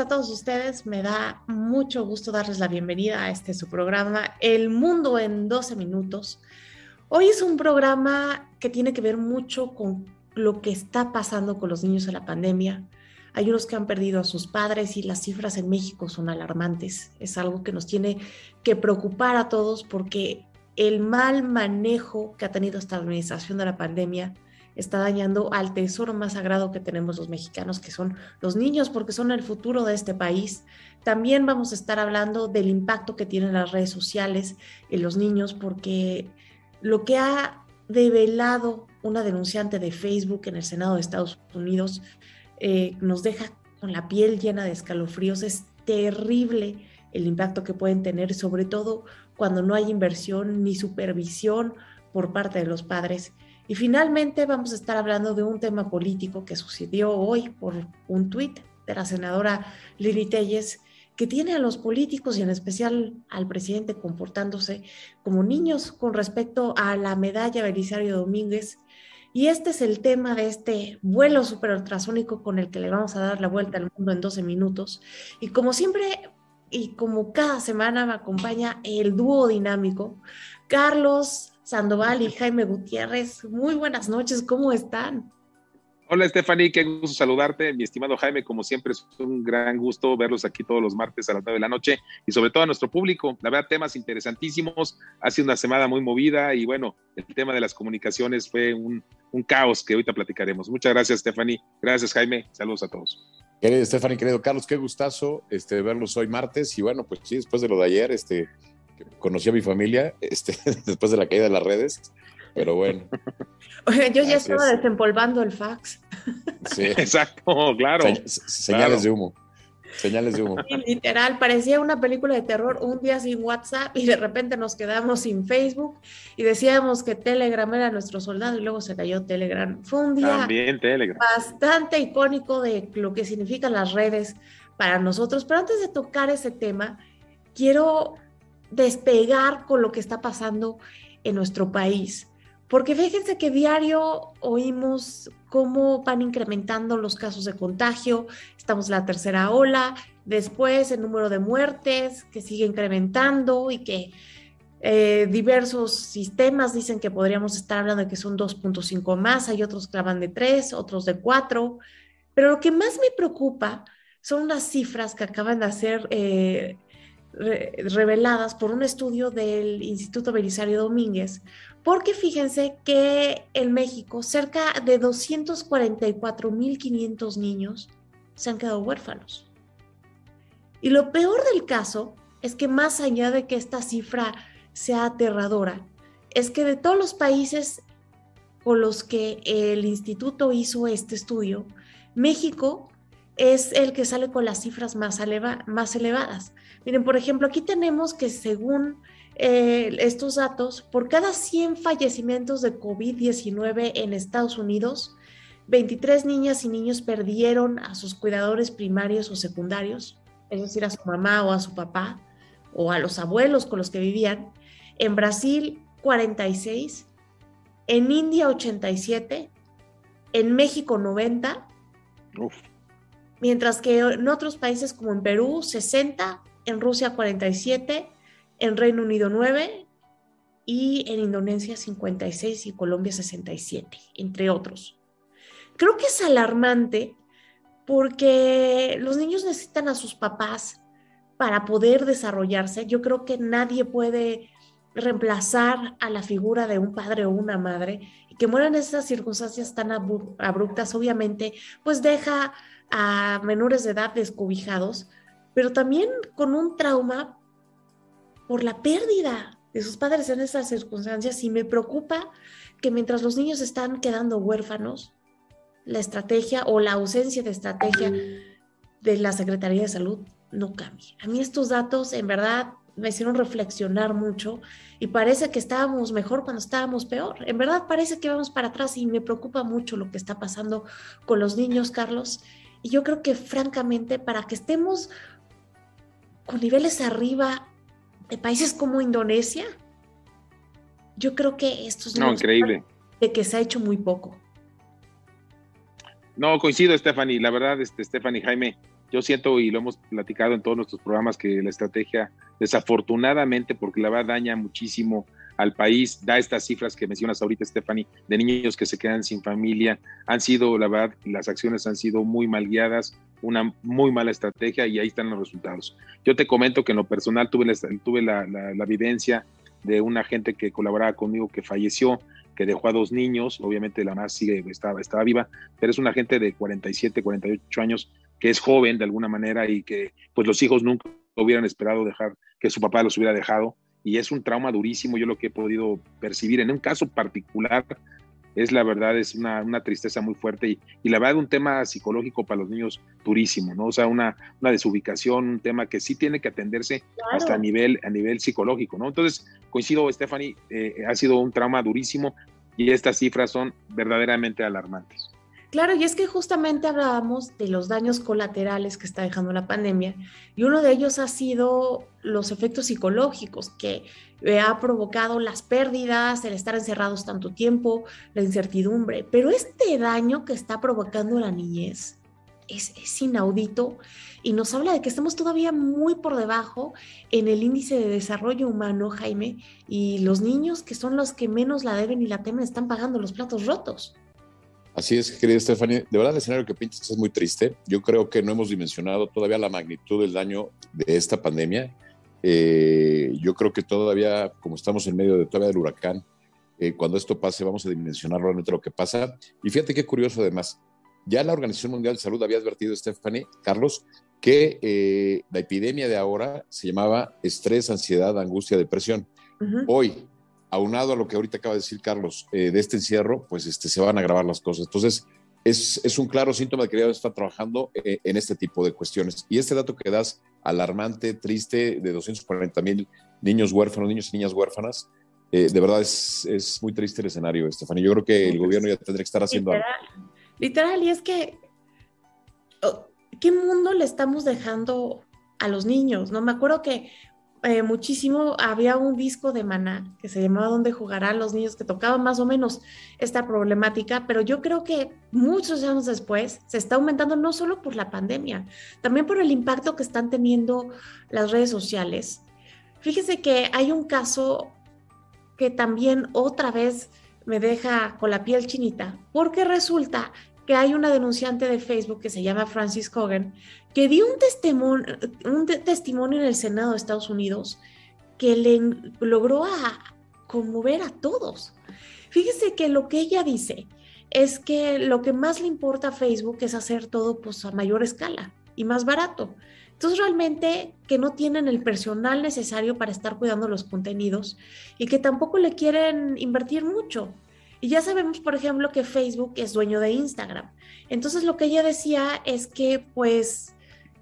a todos ustedes. Me da mucho gusto darles la bienvenida a este su programa, El Mundo en 12 Minutos. Hoy es un programa que tiene que ver mucho con lo que está pasando con los niños en la pandemia. Hay unos que han perdido a sus padres y las cifras en México son alarmantes. Es algo que nos tiene que preocupar a todos porque el mal manejo que ha tenido esta administración de la pandemia está dañando al tesoro más sagrado que tenemos los mexicanos, que son los niños, porque son el futuro de este país. También vamos a estar hablando del impacto que tienen las redes sociales en los niños, porque lo que ha develado una denunciante de Facebook en el Senado de Estados Unidos eh, nos deja con la piel llena de escalofríos. Es terrible el impacto que pueden tener, sobre todo cuando no hay inversión ni supervisión por parte de los padres. Y finalmente vamos a estar hablando de un tema político que sucedió hoy por un tuit de la senadora Lili Telles, que tiene a los políticos y en especial al presidente comportándose como niños con respecto a la medalla Belisario Domínguez. Y este es el tema de este vuelo superultrasónico con el que le vamos a dar la vuelta al mundo en 12 minutos. Y como siempre y como cada semana me acompaña el dúo dinámico, Carlos Sandoval y Jaime Gutiérrez. Muy buenas noches, ¿cómo están? Hola Stephanie, qué gusto saludarte. Mi estimado Jaime, como siempre es un gran gusto verlos aquí todos los martes a las 9 de la noche y sobre todo a nuestro público. La verdad, temas interesantísimos. Ha sido una semana muy movida y bueno, el tema de las comunicaciones fue un, caos que ahorita platicaremos. Muchas gracias Stephanie. Gracias Jaime. Saludos a todos. Querido Stephanie, querido Carlos, qué gustazo este, verlos hoy martes y bueno, pues sí, después de lo de ayer, este, conocí a mi familia este, después de la caída de las redes, pero bueno. Oye, yo ya estaba desempolvando el fax. Sí, exacto, claro. señales de humo. Señales de humo. literal, parecía una película de terror, un día sin WhatsApp y de repente nos quedamos sin Facebook y decíamos que Telegram era nuestro soldado y luego se cayó Telegram. Fue un día bastante icónico de lo que significan las redes para nosotros. Pero antes de tocar ese tema, quiero despegar con lo que está pasando en nuestro país. Porque fíjense que diario oímos cómo van incrementando los casos de contagio, estamos en la tercera ola, después el número de muertes que sigue incrementando y que eh, diversos sistemas dicen que podríamos estar hablando de que son 2.5 más, hay otros que hablan de 3, otros de 4, pero lo que más me preocupa son las cifras que acaban de hacer eh, reveladas por un estudio del Instituto Belisario Domínguez, porque fíjense que en México cerca de 244.500 niños se han quedado huérfanos. Y lo peor del caso es que más allá de que esta cifra sea aterradora, es que de todos los países con los que el instituto hizo este estudio, México es el que sale con las cifras más, más elevadas. Miren, por ejemplo, aquí tenemos que según eh, estos datos, por cada 100 fallecimientos de COVID-19 en Estados Unidos, 23 niñas y niños perdieron a sus cuidadores primarios o secundarios, es decir, a su mamá o a su papá o a los abuelos con los que vivían. En Brasil, 46. En India, 87. En México, 90. Mientras que en otros países como en Perú, 60 en Rusia 47, en Reino Unido 9 y en Indonesia 56 y Colombia 67, entre otros. Creo que es alarmante porque los niños necesitan a sus papás para poder desarrollarse. Yo creo que nadie puede reemplazar a la figura de un padre o una madre y que mueran en esas circunstancias tan abruptas, obviamente, pues deja a menores de edad descobijados, pero también con un trauma por la pérdida de sus padres en esas circunstancias y me preocupa que mientras los niños están quedando huérfanos, la estrategia o la ausencia de estrategia de la Secretaría de Salud no cambie. A mí estos datos en verdad me hicieron reflexionar mucho y parece que estábamos mejor cuando estábamos peor. En verdad parece que vamos para atrás y me preocupa mucho lo que está pasando con los niños, Carlos. Y yo creo que francamente para que estemos con niveles arriba de países como Indonesia, yo creo que esto es no, increíble. de que se ha hecho muy poco. No, coincido, Stephanie. La verdad, este, Stephanie Jaime, yo siento y lo hemos platicado en todos nuestros programas que la estrategia, desafortunadamente, porque la verdad daña muchísimo al país, da estas cifras que mencionas ahorita, Stephanie, de niños que se quedan sin familia, han sido, la verdad, las acciones han sido muy mal guiadas, una muy mala estrategia y ahí están los resultados. Yo te comento que en lo personal tuve la, tuve la, la, vivencia de una gente que colaboraba conmigo que falleció, que dejó a dos niños, obviamente la más sigue, estaba, estaba viva, pero es una gente de 47, 48 años que es joven de alguna manera y que pues los hijos nunca hubieran esperado dejar que su papá los hubiera dejado y es un trauma durísimo, yo lo que he podido percibir en un caso particular es la verdad, es una, una tristeza muy fuerte y, y, la verdad un tema psicológico para los niños durísimo, ¿no? O sea, una, una desubicación, un tema que sí tiene que atenderse hasta a nivel, a nivel psicológico, ¿no? Entonces, coincido, Stephanie, eh, ha sido un trauma durísimo y estas cifras son verdaderamente alarmantes. Claro, y es que justamente hablábamos de los daños colaterales que está dejando la pandemia y uno de ellos ha sido los efectos psicológicos que eh, ha provocado las pérdidas, el estar encerrados tanto tiempo, la incertidumbre, pero este daño que está provocando la niñez es, es inaudito y nos habla de que estamos todavía muy por debajo en el índice de desarrollo humano, Jaime, y los niños que son los que menos la deben y la temen están pagando los platos rotos. Así es, querida Stephanie. De verdad, el escenario que pintas es muy triste. Yo creo que no hemos dimensionado todavía la magnitud del daño de esta pandemia. Eh, yo creo que todavía, como estamos en medio de todavía del huracán, eh, cuando esto pase, vamos a dimensionar realmente lo que pasa. Y fíjate qué curioso, además. Ya la Organización Mundial de Salud había advertido, Stephanie, Carlos, que eh, la epidemia de ahora se llamaba estrés, ansiedad, angustia, depresión. Hoy, aunado a lo que ahorita acaba de decir Carlos, eh, de este encierro, pues este, se van a agravar las cosas. Entonces, es, es un claro síntoma de que ya está trabajando eh, en este tipo de cuestiones. Y este dato que das, alarmante, triste, de 240 mil niños huérfanos, niños y niñas huérfanas, eh, de verdad es, es, muy triste el escenario, Estefania. Yo creo que el gobierno ya tendría que estar haciendo literal, algo. Literal, y es que, oh, ¿qué mundo le estamos dejando a los niños? No me acuerdo que eh, muchísimo, había un disco de Maná que se llamaba Dónde jugarán los niños, que tocaba más o menos esta problemática, pero yo creo que muchos años después se está aumentando no solo por la pandemia, también por el impacto que están teniendo las redes sociales. Fíjese que hay un caso que también otra vez me deja con la piel chinita, porque resulta que hay una denunciante de Facebook que se llama Francis Hogan, que dio un testimonio, un testimonio en el Senado de Estados Unidos que le logró a conmover a todos. Fíjese que lo que ella dice es que lo que más le importa a Facebook es hacer todo pues, a mayor escala y más barato. Entonces realmente que no tienen el personal necesario para estar cuidando los contenidos y que tampoco le quieren invertir mucho. Y ya sabemos, por ejemplo, que Facebook es dueño de Instagram. Entonces lo que ella decía es que pues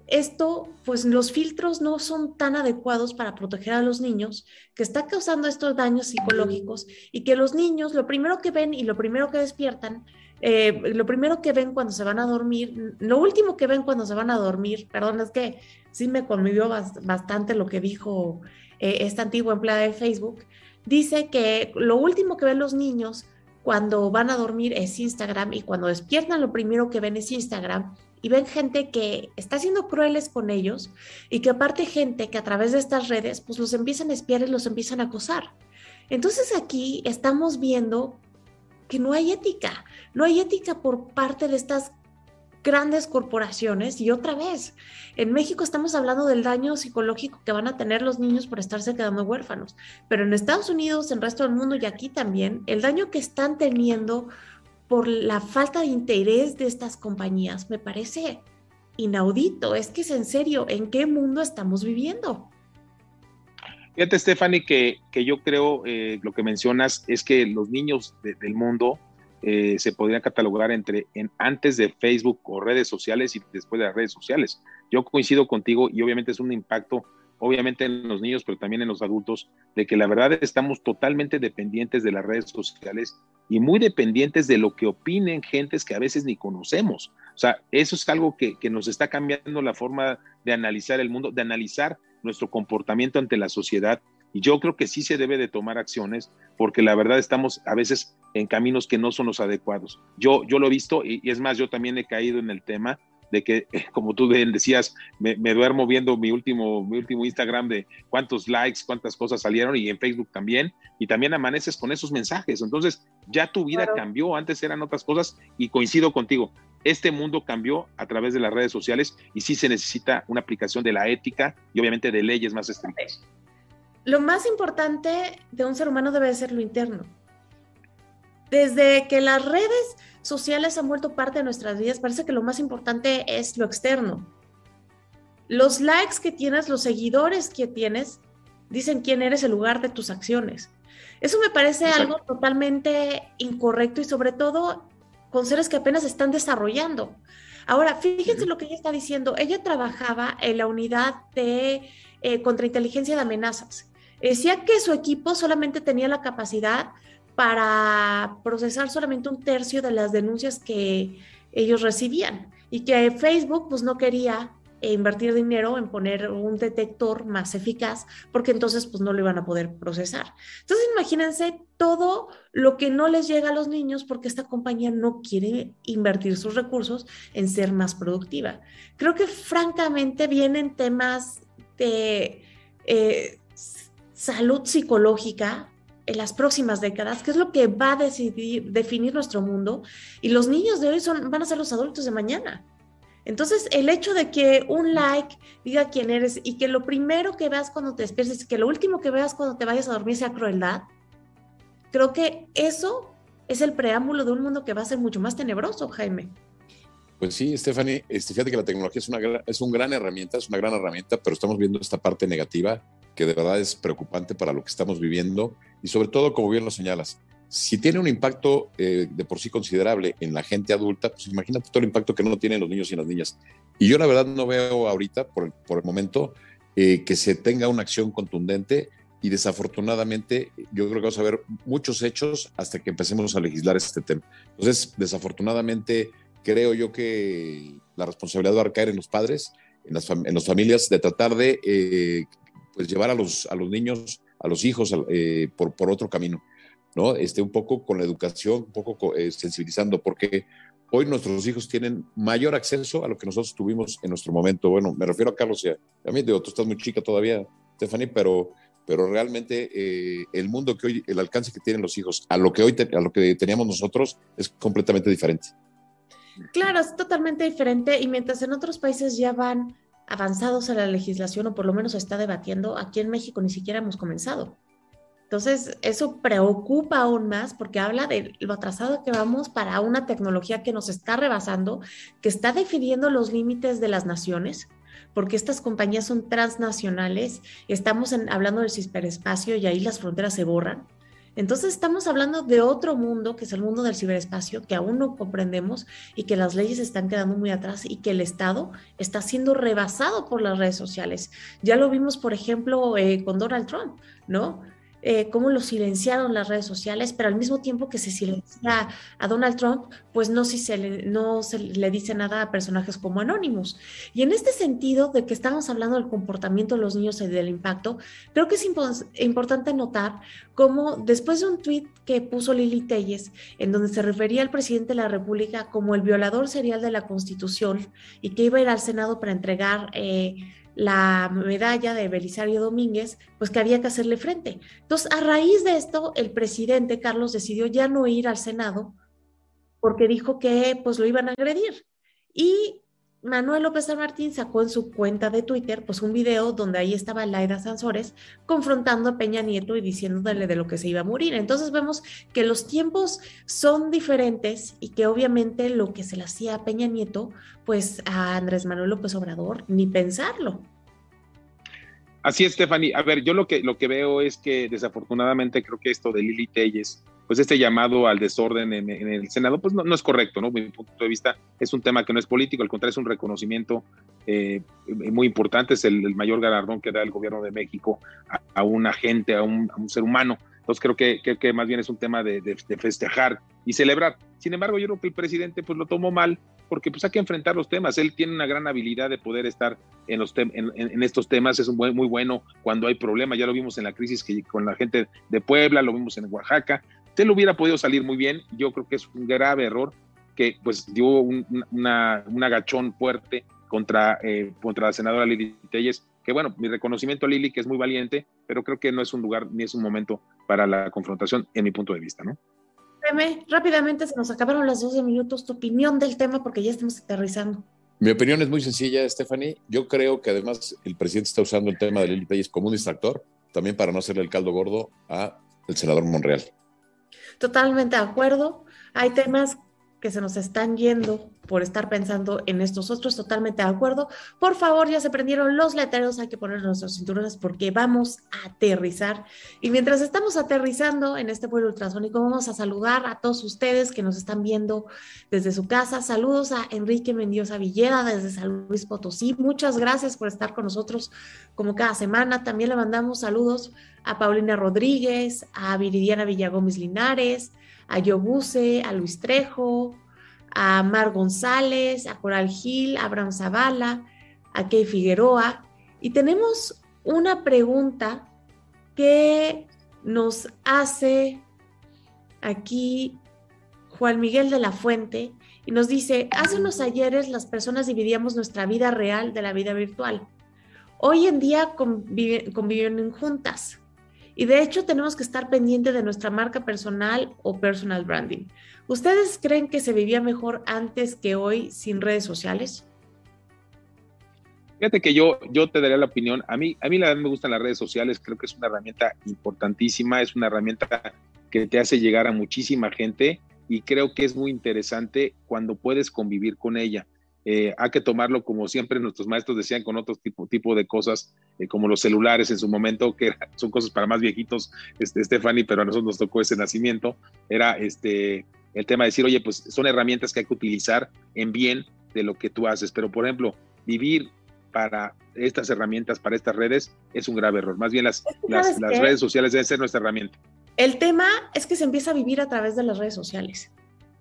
esto, pues los filtros no son tan adecuados para proteger a los niños, que está causando estos daños psicológicos y que los niños lo primero que ven y lo primero que despiertan, eh, lo primero que ven cuando se van a dormir, lo último que ven cuando se van a dormir, perdón, es que sí me conmovió bastante lo que dijo eh, esta antigua empleada de Facebook, dice que lo último que ven los niños cuando van a dormir es Instagram y cuando despiertan lo primero que ven es Instagram y ven gente que está siendo crueles con ellos y que aparte gente que a través de estas redes pues los empiezan a espiar y los empiezan a acosar. Entonces aquí estamos viendo que no hay ética, no hay ética por parte de estas grandes corporaciones y otra vez, en México estamos hablando del daño psicológico que van a tener los niños por estarse quedando huérfanos, pero en Estados Unidos, en el resto del mundo y aquí también, el daño que están teniendo por la falta de interés de estas compañías me parece inaudito. Es que es en serio, ¿en qué mundo estamos viviendo? Fíjate, Stephanie, que, que yo creo eh, lo que mencionas es que los niños del mundo eh, se podría catalogar entre en, antes de Facebook o redes sociales y después de las redes sociales. Yo coincido contigo y obviamente es un impacto, obviamente en los niños, pero también en los adultos, de que la verdad estamos totalmente dependientes de las redes sociales y muy dependientes de lo que opinen gentes que a veces ni conocemos. O sea, eso es algo que, que nos está cambiando la forma de analizar el mundo, de analizar nuestro comportamiento ante la sociedad y yo creo que sí se debe de tomar acciones porque la verdad estamos a veces en caminos que no son los adecuados. Yo, yo lo he visto y, es más, yo también he caído en el tema de que, como tú decías, me, duermo viendo mi último, mi último Instagram de cuántos likes, cuántas cosas salieron y en Facebook también, y también amaneces con esos mensajes. Entonces, ya tu vida cambió, antes eran otras cosas y coincido contigo. Este mundo cambió a través de las redes sociales y sí se necesita una aplicación de la ética y obviamente de leyes más estrictas. Lo más importante de un ser humano debe ser lo interno. Desde que las redes sociales han vuelto parte de nuestras vidas, parece que lo más importante es lo externo. Los likes que tienes, los seguidores que tienes, dicen quién eres en lugar de tus acciones. Eso me parece algo totalmente incorrecto y sobre todo con seres que apenas están desarrollando. Ahora, fíjense lo que ella está diciendo. Ella trabajaba en la unidad de eh, contrainteligencia de amenazas. Decía que su equipo solamente tenía la capacidad para procesar solamente un tercio de las denuncias que ellos recibían y que Facebook pues no quería e invertir dinero en poner un detector más eficaz, porque entonces pues no lo iban a poder procesar. Entonces imagínense todo lo que no les llega a los niños porque esta compañía no quiere invertir sus recursos en ser más productiva. Creo que francamente vienen temas de eh, salud psicológica en las próximas décadas, que es lo que va a decidir, definir nuestro mundo, y los niños de hoy son, van a ser los adultos de mañana. Entonces, el hecho de que un like diga quién eres y que lo primero que veas cuando te despiertes, que lo último que veas cuando te vayas a dormir sea crueldad, creo que eso es el preámbulo de un mundo que va a ser mucho más tenebroso, Jaime. Pues sí, Stephanie, este, fíjate que la tecnología es una, es una gran herramienta, es una gran herramienta, pero estamos viendo esta parte negativa que de verdad es preocupante para lo que estamos viviendo y sobre todo, como bien lo señalas, si tiene un impacto eh, de por sí considerable en la gente adulta, pues imagínate todo el impacto que no tienen los niños y las niñas. Y yo la verdad no veo ahorita, por el, por el momento, eh, que se tenga una acción contundente y desafortunadamente yo creo que vamos a ver muchos hechos hasta que empecemos a legislar este tema. Entonces, desafortunadamente, creo yo que la responsabilidad va a caer en los padres, en las, en las familias, de tratar de eh, pues llevar a los, a los niños, a los hijos por, por otro camino. ¿no? Este, un poco con la educación, un poco eh, sensibilizando, porque hoy nuestros hijos tienen mayor acceso a lo que nosotros tuvimos en nuestro momento. Bueno, me refiero a Carlos y a, mí, digo, tú estás muy chica todavía, Stephanie, pero, pero realmente eh, el mundo que hoy, el alcance que tienen los hijos a lo que hoy, a lo que teníamos nosotros es completamente diferente. Claro, es totalmente diferente y mientras en otros países ya van avanzados en la legislación o por lo menos se está debatiendo, aquí en México ni siquiera hemos comenzado. Entonces, eso preocupa aún más porque habla de lo atrasado que vamos para una tecnología que nos está rebasando, que está definiendo los límites de las naciones, porque estas compañías son transnacionales, estamos hablando del ciberespacio y ahí las fronteras se borran. Entonces estamos hablando de otro mundo, que es el mundo del ciberespacio, que aún no comprendemos y que las leyes están quedando muy atrás y que el Estado está siendo rebasado por las redes sociales. Ya lo vimos, por ejemplo, eh, con Donald Trump, ¿no? Eh, cómo lo silenciaron las redes sociales, pero al mismo tiempo que se silencia a Donald Trump, pues no, se le dice nada a personajes como Anonymous. Y en este sentido de que estamos hablando del comportamiento de los niños y del impacto, creo que es importante notar cómo después de un tuit que puso Lili Telles, en donde se refería al presidente de la República como el violador serial de la Constitución y que iba a ir al Senado para entregar... Eh, la medalla de Belisario Domínguez, pues que había que hacerle frente. Entonces, a raíz de esto, el presidente Carlos decidió ya no ir al Senado porque dijo que pues lo iban a agredir. Y Manuel López San Martín sacó en su cuenta de Twitter pues un video donde ahí estaba Laida Sansores confrontando a Peña Nieto y diciéndole de lo que se iba a morir. Entonces vemos que los tiempos son diferentes y que obviamente lo que se le hacía a Peña Nieto pues a Andrés Manuel López Obrador ni pensarlo. Así es, Stephanie. A ver, yo lo que, lo que veo es que desafortunadamente creo que esto de Lili Telles, pues este llamado al desorden en, el Senado, pues no, es correcto, ¿no? mi punto de vista es un tema que no es político, al contrario, es un reconocimiento eh, muy importante, es el, mayor galardón que da el gobierno de México a, un agente, a un, ser humano. Entonces creo que, que, más bien es un tema de, festejar y celebrar. Sin embargo, yo creo que el presidente pues lo tomó mal porque pues hay que enfrentar los temas. Él tiene una gran habilidad de poder estar en, los en, estos temas, es un buen, muy bueno cuando hay problemas, ya lo vimos en la crisis que, con la gente de Puebla, lo vimos en Oaxaca, él hubiera podido salir muy bien, yo creo que es un grave error que pues dio un, una, un agachón fuerte contra, eh, contra la senadora Lili Telles, que bueno, mi reconocimiento a Lili, que es muy valiente, pero creo que no es un lugar ni es un momento para la confrontación, en mi punto de vista, ¿no? rápidamente se nos acabaron los 12 minutos, tu opinión del tema, porque ya estamos aterrizando. Mi opinión es muy sencilla, Stephanie. Yo creo que además el presidente está usando el tema de Lili Telles como un distractor, también para no hacerle el caldo gordo a el senador Monreal. Totalmente de acuerdo. Hay temas que se nos están yendo por estar pensando en estos otros, totalmente de acuerdo. Por favor, ya se prendieron los letreros, hay que poner nuestros cinturones porque vamos a aterrizar. Y mientras estamos aterrizando en este vuelo ultrasónico, vamos a saludar a todos ustedes que nos están viendo desde su casa. Saludos a Enrique Mendiosa Villeda desde San Luis Potosí. Muchas gracias por estar con nosotros como cada semana. También le mandamos saludos a Paulina Rodríguez, a Viridiana Villagómez Linares, a Yobuse, a Luis Trejo, a Mar González, a Coral Gil, a Abraham Zavala, a Key Figueroa. Y tenemos una pregunta que nos hace aquí Juan Miguel de la Fuente y nos dice, hace unos ayeres las personas dividíamos nuestra vida real de la vida virtual. Hoy en día conviven juntas. Y de hecho tenemos que estar pendiente de nuestra marca personal o personal branding. ¿Ustedes creen que se vivía mejor antes que hoy sin redes sociales? Fíjate que yo, yo te daría la opinión. A mí, a mí la verdad me gustan las redes sociales. Creo que es una herramienta importantísima. Es una herramienta que te hace llegar a muchísima gente y creo que es muy interesante cuando puedes convivir con ella. Eh, hay que tomarlo como siempre nuestros maestros decían con otro tipo, tipo de cosas, eh, como los celulares en su momento, que son cosas para más viejitos, este, Stephanie, pero a nosotros nos tocó ese nacimiento, era este, el tema de decir, oye, pues son herramientas que hay que utilizar en bien de lo que tú haces, pero por ejemplo, vivir para estas herramientas, para estas redes, es un grave error. Más bien las, las redes sociales deben ser nuestra herramienta. El tema es que se empieza a vivir a través de las redes sociales.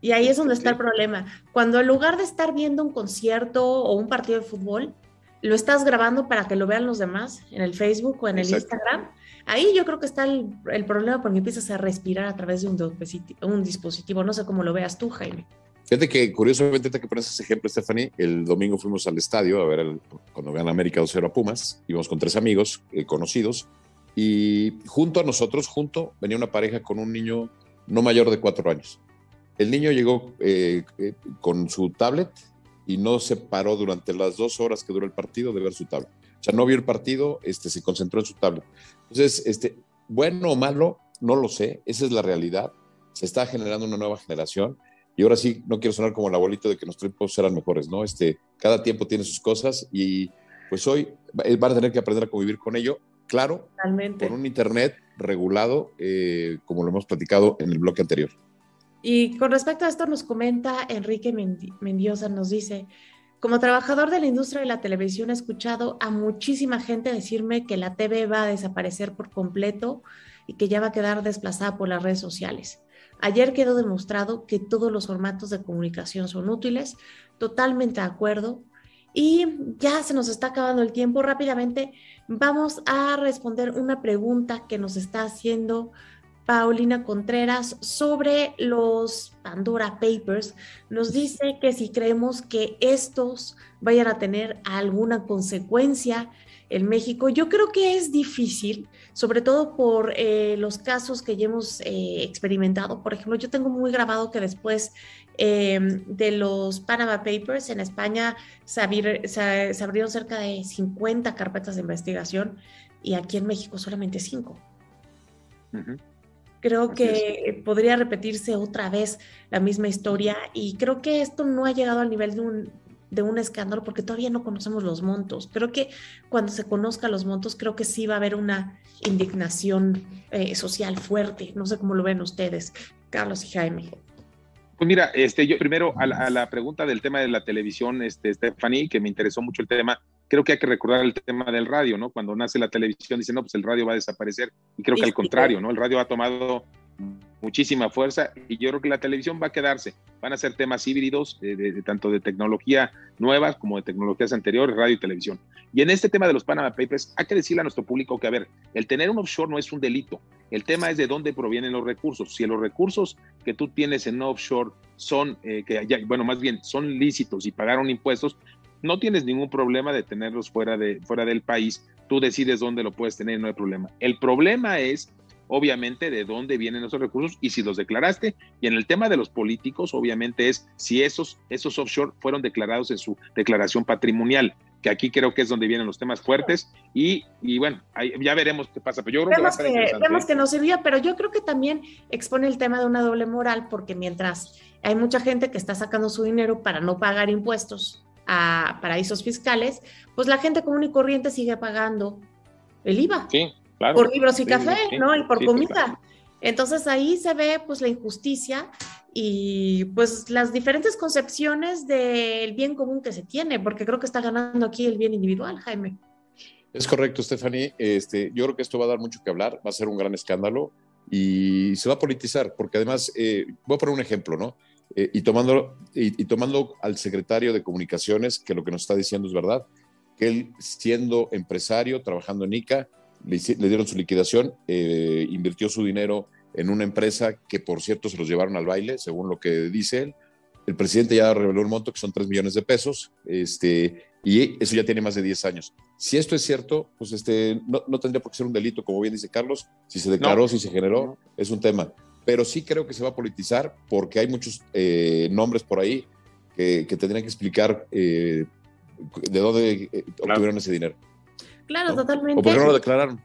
Y ahí es donde está el problema. Cuando en lugar de estar viendo un concierto o un partido de fútbol, lo estás grabando para que lo vean los demás en el Facebook o en el Instagram, ahí yo creo que está el, problema porque empiezas a respirar a través de un dispositivo, No sé cómo lo veas tú, Jaime. Fíjate que curiosamente te que pones ese ejemplo, Stephanie, el domingo fuimos al estadio a ver cuando vean América 2-0 a Pumas, íbamos con tres amigos eh, conocidos y junto a nosotros, junto, venía una pareja con un niño no mayor de cuatro años. El niño llegó eh, eh, con su tablet y no se paró durante las dos horas que duró el partido de ver su tablet. O sea, no vio el partido, este, se concentró en su tablet. Entonces, este, bueno o malo, no lo sé, esa es la realidad. Se está generando una nueva generación y ahora sí, no quiero sonar como el abuelito de que nuestros tiempos eran mejores, ¿no? Este, cada tiempo tiene sus cosas y pues hoy van a tener que aprender a convivir con ello, claro, con un Internet regulado, eh, como lo hemos platicado en el bloque anterior. Y con respecto a esto nos comenta Enrique Mendiosa, nos dice, como trabajador de la industria de la televisión he escuchado a muchísima gente decirme que la TV va a desaparecer por completo y que ya va a quedar desplazada por las redes sociales. Ayer quedó demostrado que todos los formatos de comunicación son útiles, totalmente de acuerdo. Y ya se nos está acabando el tiempo. Rápidamente vamos a responder una pregunta que nos está haciendo Paulina Contreras sobre los Pandora Papers. Nos dice que si creemos que estos vayan a tener alguna consecuencia en México, yo creo que es difícil, sobre todo por eh, los casos que ya hemos eh, experimentado. Por ejemplo, yo tengo muy grabado que después em, de los Panama Papers en España se, abrieron cerca de 50 carpetas de investigación y aquí en México solamente 5. Creo que podría repetirse otra vez la misma historia y creo que esto no ha llegado al nivel de un, de un escándalo porque todavía no conocemos los montos. Creo que cuando se conozcan los montos, creo que sí va a haber una indignación eh, social fuerte. No sé cómo lo ven ustedes, Carlos y Jaime. Pues mira, este, yo primero a la, pregunta del tema de la televisión, este, Stephanie, que me interesó mucho el tema, creo que hay que recordar el tema del radio, ¿no? Cuando nace la televisión dicen, no, pues el radio va a desaparecer. Y creo que al contrario, ¿no? El radio ha tomado muchísima fuerza y yo creo que la televisión va a quedarse. Van a ser temas híbridos, eh, de, tanto de tecnología nuevas como de tecnologías anteriores, radio y televisión. Y en este tema de los Panama Papers, hay que decirle a nuestro público que, a ver, el tener un offshore no es un delito. El tema es de dónde provienen los recursos. Si los recursos que tú tienes en offshore son, eh, que ya, bueno, más bien son lícitos y pagaron impuestos, no tienes ningún problema de tenerlos fuera, de, fuera del país. Tú decides dónde lo puedes tener, no hay problema. El problema es obviamente de dónde vienen esos recursos y si los declaraste. Y en el tema de los políticos, obviamente es si esos, esos offshore fueron declarados en su declaración patrimonial, que aquí creo que es donde vienen los temas fuertes. Y, y bueno, ya veremos qué pasa. Pero yo creo vemos que, que vemos que no servía, pero yo creo que también expone el tema de una doble moral, porque mientras hay mucha gente que está sacando su dinero para no pagar impuestos a paraísos fiscales, pues la gente común y corriente sigue pagando el IVA. Sí, por libros y café, ¿no? Y por comida. Entonces ahí se ve pues la injusticia y pues las diferentes concepciones del bien común que se tiene, porque creo que está ganando aquí el bien individual, Jaime. Es correcto, Stephanie. Este, yo creo que esto va a dar mucho que hablar, va a ser un gran escándalo y se va a politizar, porque además, eh, voy a poner un ejemplo, ¿no? Eh, y, tomando, y, tomando al secretario de Comunicaciones, que lo que nos está diciendo es verdad, que él siendo empresario, trabajando en ICA, le, dieron su liquidación, eh, invirtió su dinero en una empresa que, por cierto, se los llevaron al baile, según lo que dice él. El presidente ya reveló un monto que son 3 millones de pesos, este, y eso ya tiene más de 10 años. Si esto es cierto, pues este, no, tendría por qué ser un delito, como bien dice Carlos. Si se declaró, si se generó, es un tema. Pero sí creo que se va a politizar porque hay muchos eh, nombres por ahí que, tendrían que explicar eh, de dónde obtuvieron ese dinero. Claro, totalmente. ¿O por qué no lo declararon?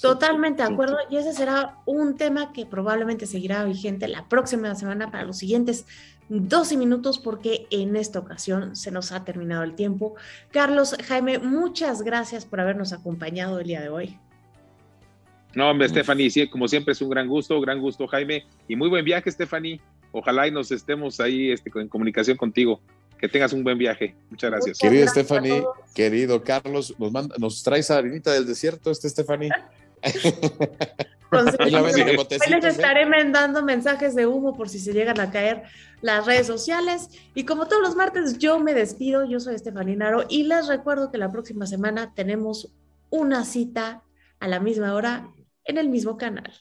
Totalmente de acuerdo. Y ese será un tema que probablemente seguirá vigente la próxima semana para los siguientes 12 minutos porque en esta ocasión se nos ha terminado el tiempo. Carlos, Jaime, muchas gracias por habernos acompañado el día de hoy. No, hombre, Stephanie, sí, como siempre es un gran gusto, gran gusto, Jaime. Y muy buen viaje, Stephanie. Ojalá y nos estemos ahí este, en comunicación contigo. Que tengas un buen viaje. Muchas gracias. Querida Stephanie, querido Carlos, nos, manda, nos traes a harinita del desierto, este Stephanie. les estaré mandando mensajes de humo por si se llegan a caer las redes sociales. Y como todos los martes, yo me despido. Yo soy Estefaninaro y les recuerdo que la próxima semana tenemos una cita a la misma hora en el mismo canal.